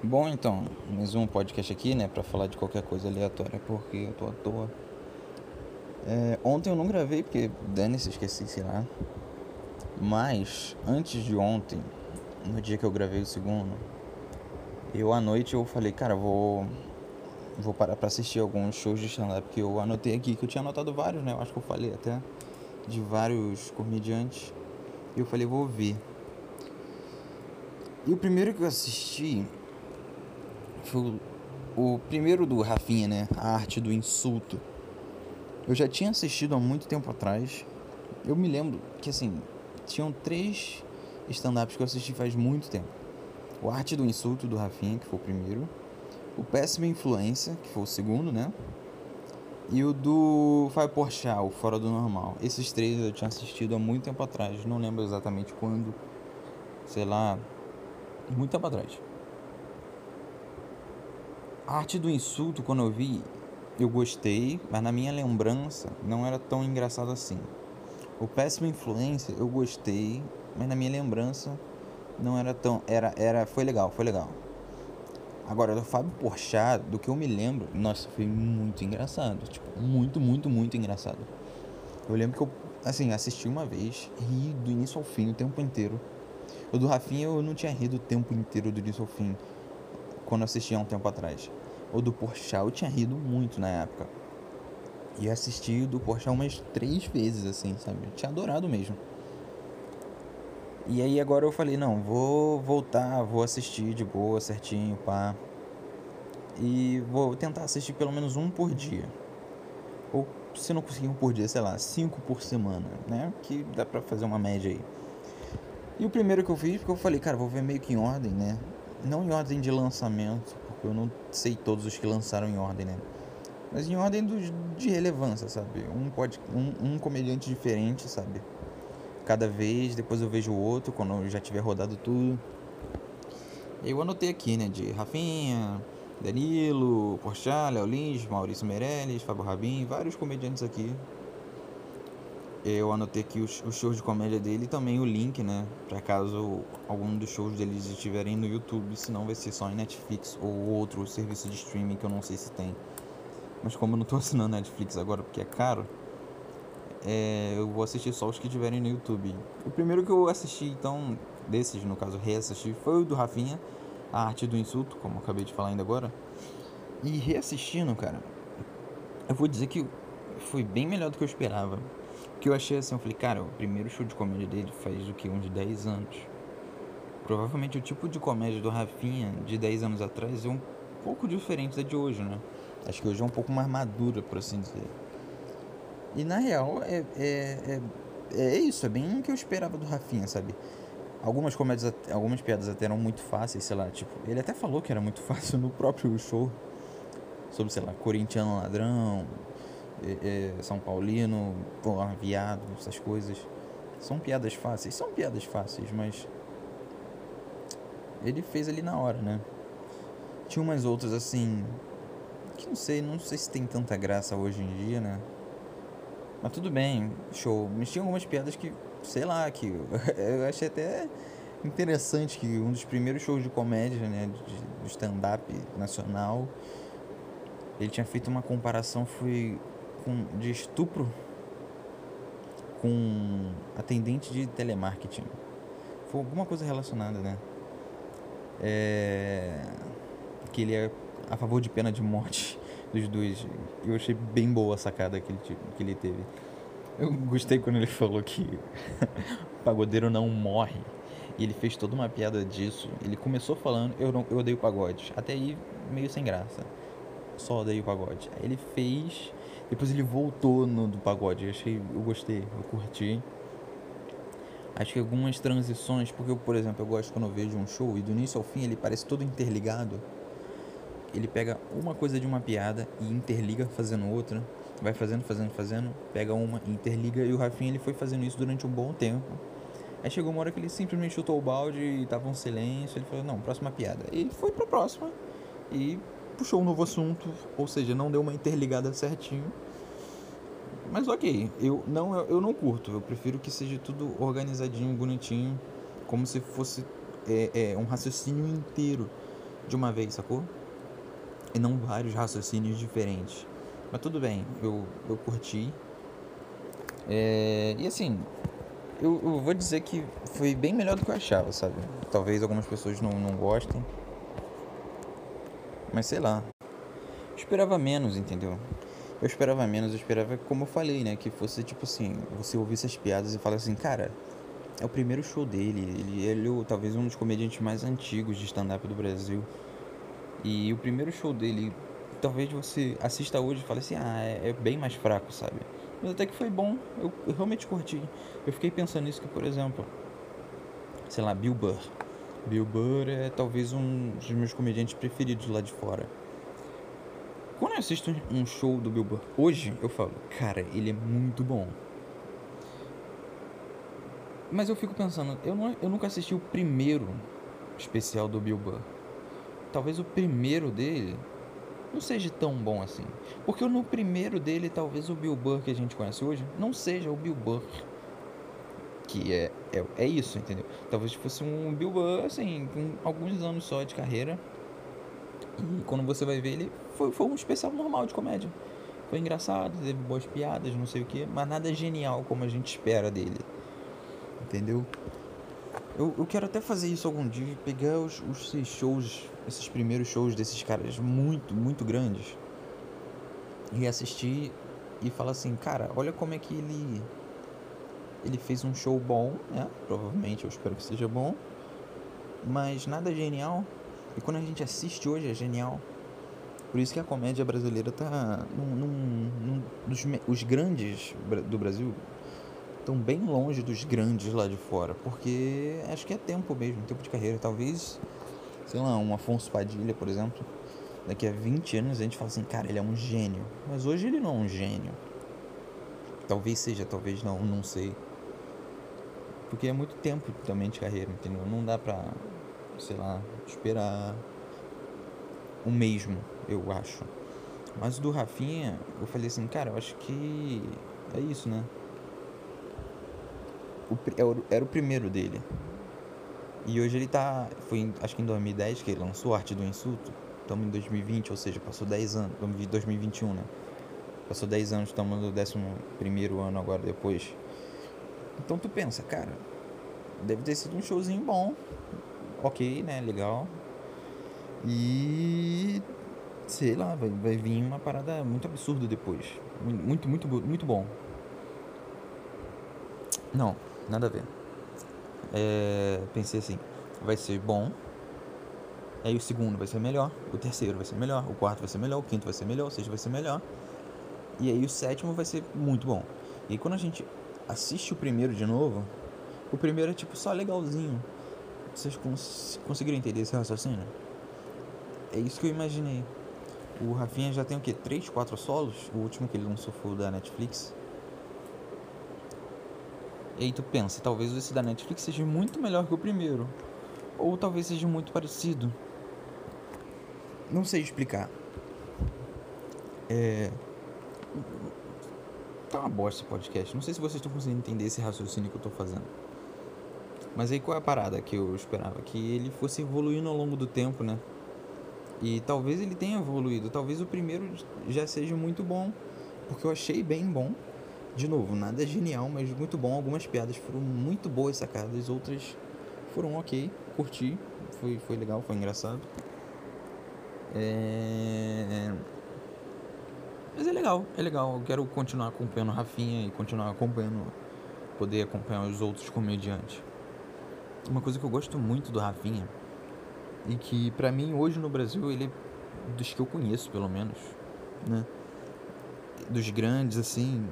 Bom, então, mais um podcast aqui, né, pra falar de qualquer coisa aleatória, porque eu tô à toa. É, ontem eu não gravei, porque dane-se, esqueci, sei lá. Mas, antes de ontem, no dia que eu gravei o segundo, eu à noite eu falei, cara, vou vou parar pra assistir alguns shows de stand-up que eu anotei aqui, que eu tinha anotado vários, né, eu acho que eu falei até, de vários comediantes. E eu falei, vou ver. E o primeiro que eu assisti foi o, primeiro do Rafinha, né? A arte do insulto. Eu já tinha assistido há muito tempo atrás. Eu me lembro que assim, tinham três stand-ups que eu assisti faz muito tempo. O Arte do Insulto do Rafinha, que foi o primeiro. O Péssima Influência, que foi o segundo, né? E o do Fábio Porchat, o Fora do Normal. Esses três eu tinha assistido há muito tempo atrás. Não lembro exatamente quando. Sei lá. Muito tempo atrás. A arte do insulto, quando eu vi, eu gostei, mas na minha lembrança não era tão engraçado assim. O péssima influência, eu gostei, mas na minha lembrança não era tão, era, era, foi legal, foi legal. Agora, do Fábio Porchat, do que eu me lembro, nossa, foi muito engraçado, tipo, muito, muito, muito engraçado. Eu lembro que eu, assim, assisti uma vez, ri do início ao fim, o tempo inteiro. O do Rafinha eu não tinha rido o tempo inteiro do início ao fim, quando assisti há um tempo atrás. O do Porchat eu tinha rido muito na época. E assisti o do Porchat umas três vezes, assim, sabe? Eu tinha adorado mesmo. E aí agora eu falei, não, vou voltar, vou assistir de boa, certinho, pá. E vou tentar assistir pelo menos um por dia. Ou se não conseguir um por dia, sei lá, cinco por semana, né? Que dá pra fazer uma média aí. E o primeiro que eu fiz, porque eu falei, cara, vou ver meio que em ordem, né? Não em ordem de lançamento, eu não sei todos os que lançaram em ordem, né? Mas em ordem do, de relevância, sabe? Um, pode, um, um comediante diferente, sabe? Cada vez, depois eu vejo o outro, quando eu já tiver rodado tudo. Eu anotei aqui, né? De Rafinha, Danilo, Porchat, Léo Lins, Maurício Meirelles, Fábio Rabin, vários comediantes aqui. Eu anotei aqui os, shows de comédia dele e também o link, né? Pra caso algum dos shows deles estiverem no YouTube, senão vai ser só em Netflix ou outro serviço de streaming que eu não sei se tem. Mas como eu não tô assinando Netflix agora porque é caro, é, eu vou assistir só os que tiverem no YouTube. O primeiro que eu assisti, então, desses, no caso, reassisti, foi o do Rafinha, A Arte do Insulto, como eu acabei de falar ainda agora. E reassistindo, cara, eu vou dizer que foi bem melhor do que eu esperava que eu achei assim, eu falei, cara, o primeiro show de comédia dele faz o que? Uns 10 anos. Provavelmente o tipo de comédia do Rafinha de 10 anos atrás é um pouco diferente da de hoje, né? Acho que hoje é um pouco mais madura, por assim dizer. E na real, é, é, é, é isso, é bem o que eu esperava do Rafinha, sabe? Algumas comédias, algumas piadas até eram muito fáceis, sei lá, tipo, ele até falou que era muito fácil no próprio show. Sobre, sei lá, corintiano ladrão, é, São Paulino, pô, viado, essas coisas. São piadas fáceis, são piadas fáceis, mas ele fez ali na hora, né? Tinha umas outras assim que não sei, não sei se tem tanta graça hoje em dia, né? Mas tudo bem, show. Mas tinha algumas piadas que, sei lá, que eu achei até interessante que um dos primeiros shows de comédia, né, de stand-up nacional, ele tinha feito uma comparação, foi com, de estupro com atendente de telemarketing. Foi alguma coisa relacionada, né? É, que ele é a favor de pena de morte dos dois. Eu achei bem boa a sacada que ele, que ele teve. Eu gostei quando ele falou que pagodeiro não morre. E ele fez toda uma piada disso. Ele começou falando, eu, não, eu odeio pagode. Até aí, meio sem graça. Só odeio pagode. Aí ele fez depois ele voltou no do pagode. Eu achei, eu gostei, eu curti. Acho que algumas transições, porque eu, por exemplo, eu gosto quando eu vejo um show e do início ao fim ele parece todo interligado. Ele pega uma coisa de uma piada e interliga fazendo outra, vai fazendo, fazendo, fazendo, pega uma interliga e o Rafinha ele foi fazendo isso durante um bom tempo. Aí chegou uma hora que ele simplesmente chutou o balde e tava um silêncio, ele falou: "Não, próxima piada". E ele foi para próxima e puxou um novo assunto, ou seja, não deu uma interligada certinho. Mas ok, eu não, eu não curto, eu prefiro que seja tudo organizadinho, bonitinho, como se fosse é, é, um raciocínio inteiro. de uma vez, sacou? E não vários raciocínios diferentes. Mas tudo bem, eu, eu curti. É, e assim, eu, eu, vou dizer que foi bem melhor do que eu achava, sabe? Talvez algumas pessoas não, não gostem. Mas sei lá. Esperava menos, entendeu? Eu esperava menos, eu esperava, como eu falei, né? Que fosse tipo assim, você ouvir essas piadas e falar assim, cara, é o primeiro show dele. Ele, ele é talvez um dos comediantes mais antigos de stand-up do Brasil. E o primeiro show dele, talvez você assista hoje e fale assim, ah, é, é bem mais fraco, sabe? Mas até que foi bom, eu, eu realmente curti. Eu fiquei pensando nisso que, por exemplo, sei lá, Bill Burr. Bill Burr é talvez um dos meus comediantes preferidos lá de fora. Quando eu assisto um show do Bill Burr hoje, eu falo, cara, ele é muito bom. Mas eu fico pensando, eu, não, eu nunca assisti o primeiro especial do Bill Burr. Talvez o primeiro dele não seja tão bom assim. Porque no primeiro dele, talvez o Bill Burr que a gente conhece hoje não seja o Bill Burr. Que é, é, é isso, entendeu? Talvez fosse um Bill Burr, assim, com alguns anos só de carreira. E quando você vai ver ele, foi, foi um especial normal de comédia. Foi engraçado, teve boas piadas, não sei o que, mas nada genial como a gente espera dele. Entendeu? Eu, eu quero até fazer isso algum dia, pegar os, os shows, esses primeiros shows desses caras muito, muito grandes e assistir e falar assim, cara, olha como é que ele ele fez um show bom, né? Provavelmente eu espero que seja bom, mas nada genial. E quando a gente assiste hoje é genial. Por isso que a comédia brasileira tá num, num, num dos os grandes do Brasil estão bem longe dos grandes lá de fora, porque acho que é tempo mesmo, tempo de carreira. Talvez, sei lá, um Afonso Padilha, por exemplo, daqui a 20 anos a gente fala assim, cara, ele é um gênio. Mas hoje ele não é um gênio. Talvez seja, talvez não, não sei. Porque é muito tempo também de carreira, entendeu? Não dá pra, sei lá, esperar o mesmo, eu acho. Mas do Rafinha, eu falei assim, cara, eu acho que é isso, né? É o, era o primeiro dele. E hoje ele tá. Foi acho que em 2010 que ele lançou Arte do Insulto. Estamos em 2020, ou seja, passou 10 anos. 2021, né? Passou 10 anos, estamos no 11 ano agora depois. Então tu pensa, cara, deve ter sido um showzinho bom. Ok, né? Legal. E. Sei lá, vai, vai vir uma parada muito absurda depois. Muito, muito, muito bom. Não, nada a ver. É, pensei assim, vai ser bom. Aí o segundo vai ser melhor, o terceiro vai ser melhor, o quarto vai ser melhor, o quinto vai ser melhor, o sexto vai ser melhor. E aí o sétimo vai ser muito bom. E quando a gente assiste o primeiro de novo, o primeiro é tipo só legalzinho. Vocês cons conseguiram entender esse raciocínio? É isso que eu imaginei. O Rafinha já tem o que? 3, 4 solos? O último que ele lançou foi o da Netflix. E aí tu pensa, talvez esse da Netflix seja muito melhor que o primeiro. Ou talvez seja muito parecido. Não sei explicar. É. Tá uma bosta esse podcast. Não sei se vocês estão conseguindo entender esse raciocínio que eu tô fazendo. Mas aí qual é a parada que eu esperava? Que ele fosse evoluindo ao longo do tempo, né? E talvez ele tenha evoluído. Talvez o primeiro já seja muito bom. Porque eu achei bem bom de novo, nada genial, mas muito bom. Algumas piadas foram muito boas sacadas, outras foram ok, curti, foi, foi legal, foi engraçado. É... Mas é legal, é legal. Eu quero continuar acompanhando o Rafinha e continuar acompanhando, poder acompanhar os outros comediantes. Uma coisa que eu gosto muito do Rafinha e que pra mim hoje no Brasil ele é dos que eu conheço pelo menos, né? Dos grandes assim,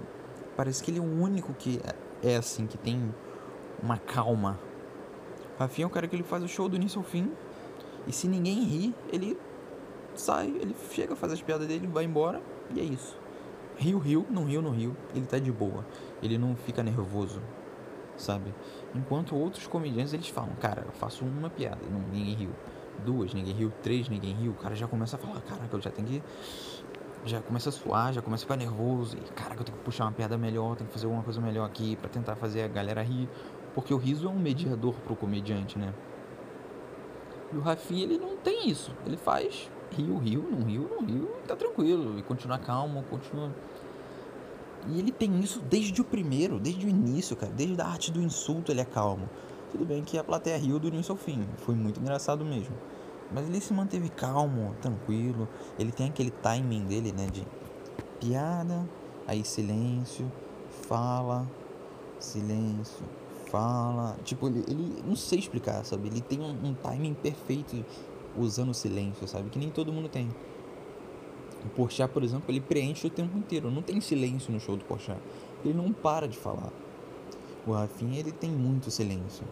Parece que ele é o único que é, é assim, que tem uma calma. O Rafinha é o cara que ele faz o show do início ao fim. E se ninguém ri, ele sai, ele chega, faz as piadas dele, vai embora. E é isso. Rio, rio, não rio, não rio. Ele tá de boa. Ele não fica nervoso, sabe? Enquanto outros comediantes, eles falam, cara, eu faço uma piada, não, ninguém riu. Duas, ninguém riu. Três, ninguém riu. O cara já começa a falar, caraca, eu já tenho que já começa a suar, já começa a ficar nervoso. E caraca, eu tenho que puxar uma piada melhor, tenho que fazer alguma coisa melhor aqui para tentar fazer a galera rir. Porque o riso é um mediador pro comediante, né? E o Rafinha, ele não tem isso. Ele faz rio, rio, não rio, não rio, tá tranquilo. E continua calmo, continua. E ele tem isso desde o primeiro, desde o início, cara. Desde a arte do insulto ele é calmo. Tudo bem que a plateia riu do início ao fim. Foi muito engraçado mesmo. Mas ele se manteve calmo, tranquilo. Ele tem aquele timing dele, né? De piada, aí silêncio, fala, silêncio, fala. Tipo, ele, ele não sei explicar, sabe? Ele tem um, um timing perfeito usando o silêncio, sabe? Que nem todo mundo tem. O Porchat, por exemplo, ele preenche o tempo inteiro. Não tem silêncio no show do Porchat. Ele não para de falar. O Rafinha, ele tem muito silêncio.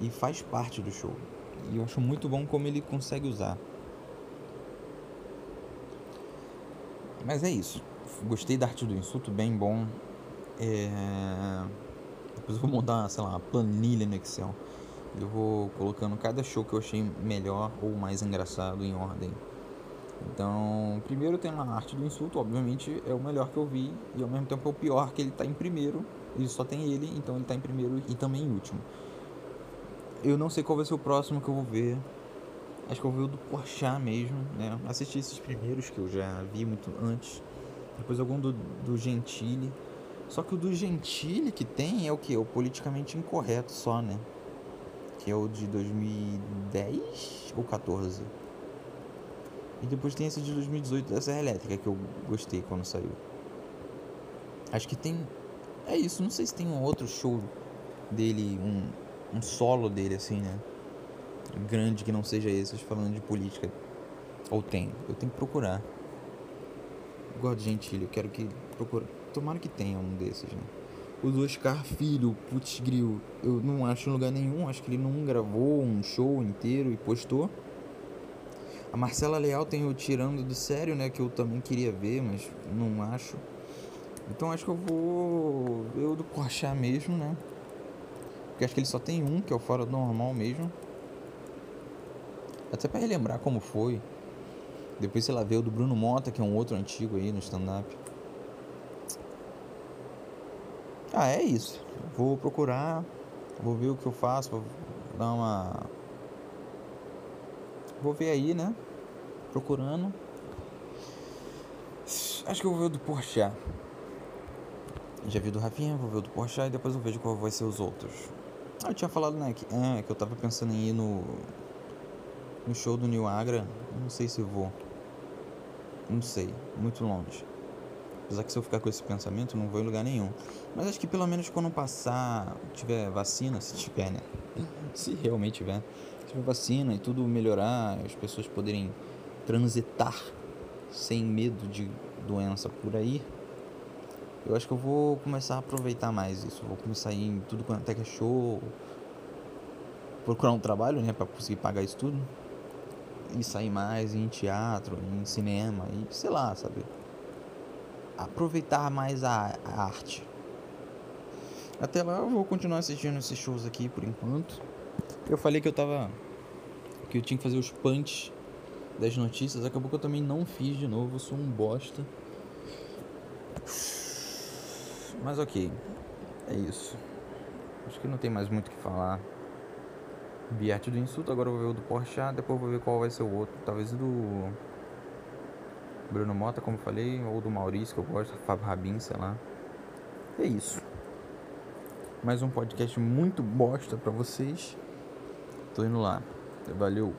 E faz parte do show. E eu acho muito bom como ele consegue usar. Mas é isso. Gostei da arte do insulto, bem bom. É... Depois eu vou montar, sei lá, uma planilha no Excel. Eu vou colocando cada show que eu achei melhor ou mais engraçado em ordem. Então, primeiro tem a arte do insulto, obviamente é o melhor que eu vi e ao mesmo tempo é o pior que ele está em primeiro. Ele só tem ele, então ele está em primeiro e também em último. Eu não sei qual vai ser o próximo que eu vou ver. Acho que eu vou ver o do Porchat mesmo, né? Assisti esses primeiros que eu já vi muito antes. Depois algum do, do Gentili. Só que o do Gentili que tem é o que? O politicamente incorreto só, né? Que é o de 2010 ou 14. E depois tem esse de 2018 da Serra Elétrica que eu gostei quando saiu. Acho que tem. É isso, não sei se tem um outro show dele, um, um solo dele, assim, né? Grande que não seja esse, falando de política. Ou tem, eu tenho que procurar. De Gentilho, eu quero que procure. Tomara que tenha um desses, né? O do Oscar Filho, putz gril, eu não acho em lugar nenhum, acho que ele não gravou um show inteiro e postou. A Marcela Leal tem o Tirando do Sério, né? Que eu também queria ver, mas não acho. Então acho que eu vou ver o do Porchat mesmo, né? Porque acho que ele só tem um, que é o fora do normal mesmo. Até para relembrar como foi. Depois, sei lá, ver o do Bruno Mota, que é um outro antigo aí no stand-up. Ah, é isso. Vou procurar, vou ver o que eu faço, vou dar uma. Vou ver aí, né? Procurando. Acho que eu vou ver o do Porchat. Já vi do Rafinha, vou ver o do Porchat e depois eu vejo qual vai ser os outros. Ah, eu tinha falado, né, que, ah, que eu tava pensando em ir no, no show do New Agra. Não sei se vou. Não sei, muito longe. Apesar que se eu ficar com esse pensamento, não vou em lugar nenhum. Mas acho que pelo menos quando passar, tiver vacina, se tiver, né? Se realmente tiver. Se tiver vacina e tudo melhorar, as pessoas poderem transitar sem medo de doença por aí, eu acho que eu vou começar a aproveitar mais isso. Vou começar a ir em tudo quanto é que é show. Procurar um trabalho, né, para conseguir pagar isso tudo. E sair mais em teatro, em cinema, e sei lá, sabe? Aproveitar mais a, a arte. Até lá eu vou continuar assistindo esses shows aqui por enquanto. Eu falei que eu tava. que eu tinha que fazer os punch das notícias. Acabou que eu também não fiz de novo. Eu sou um bosta. Mas ok, é isso. Acho que não tem mais muito o que falar. Vi arte do insulto, agora eu vou ver o do Porchat, depois eu vou ver qual vai ser o outro. Talvez o do Bruno Mota, como falei, ou do Maurício, que eu gosto, Fábio Rabin, sei lá. É isso. Mais um podcast muito bosta pra vocês. Tô indo lá. Valeu.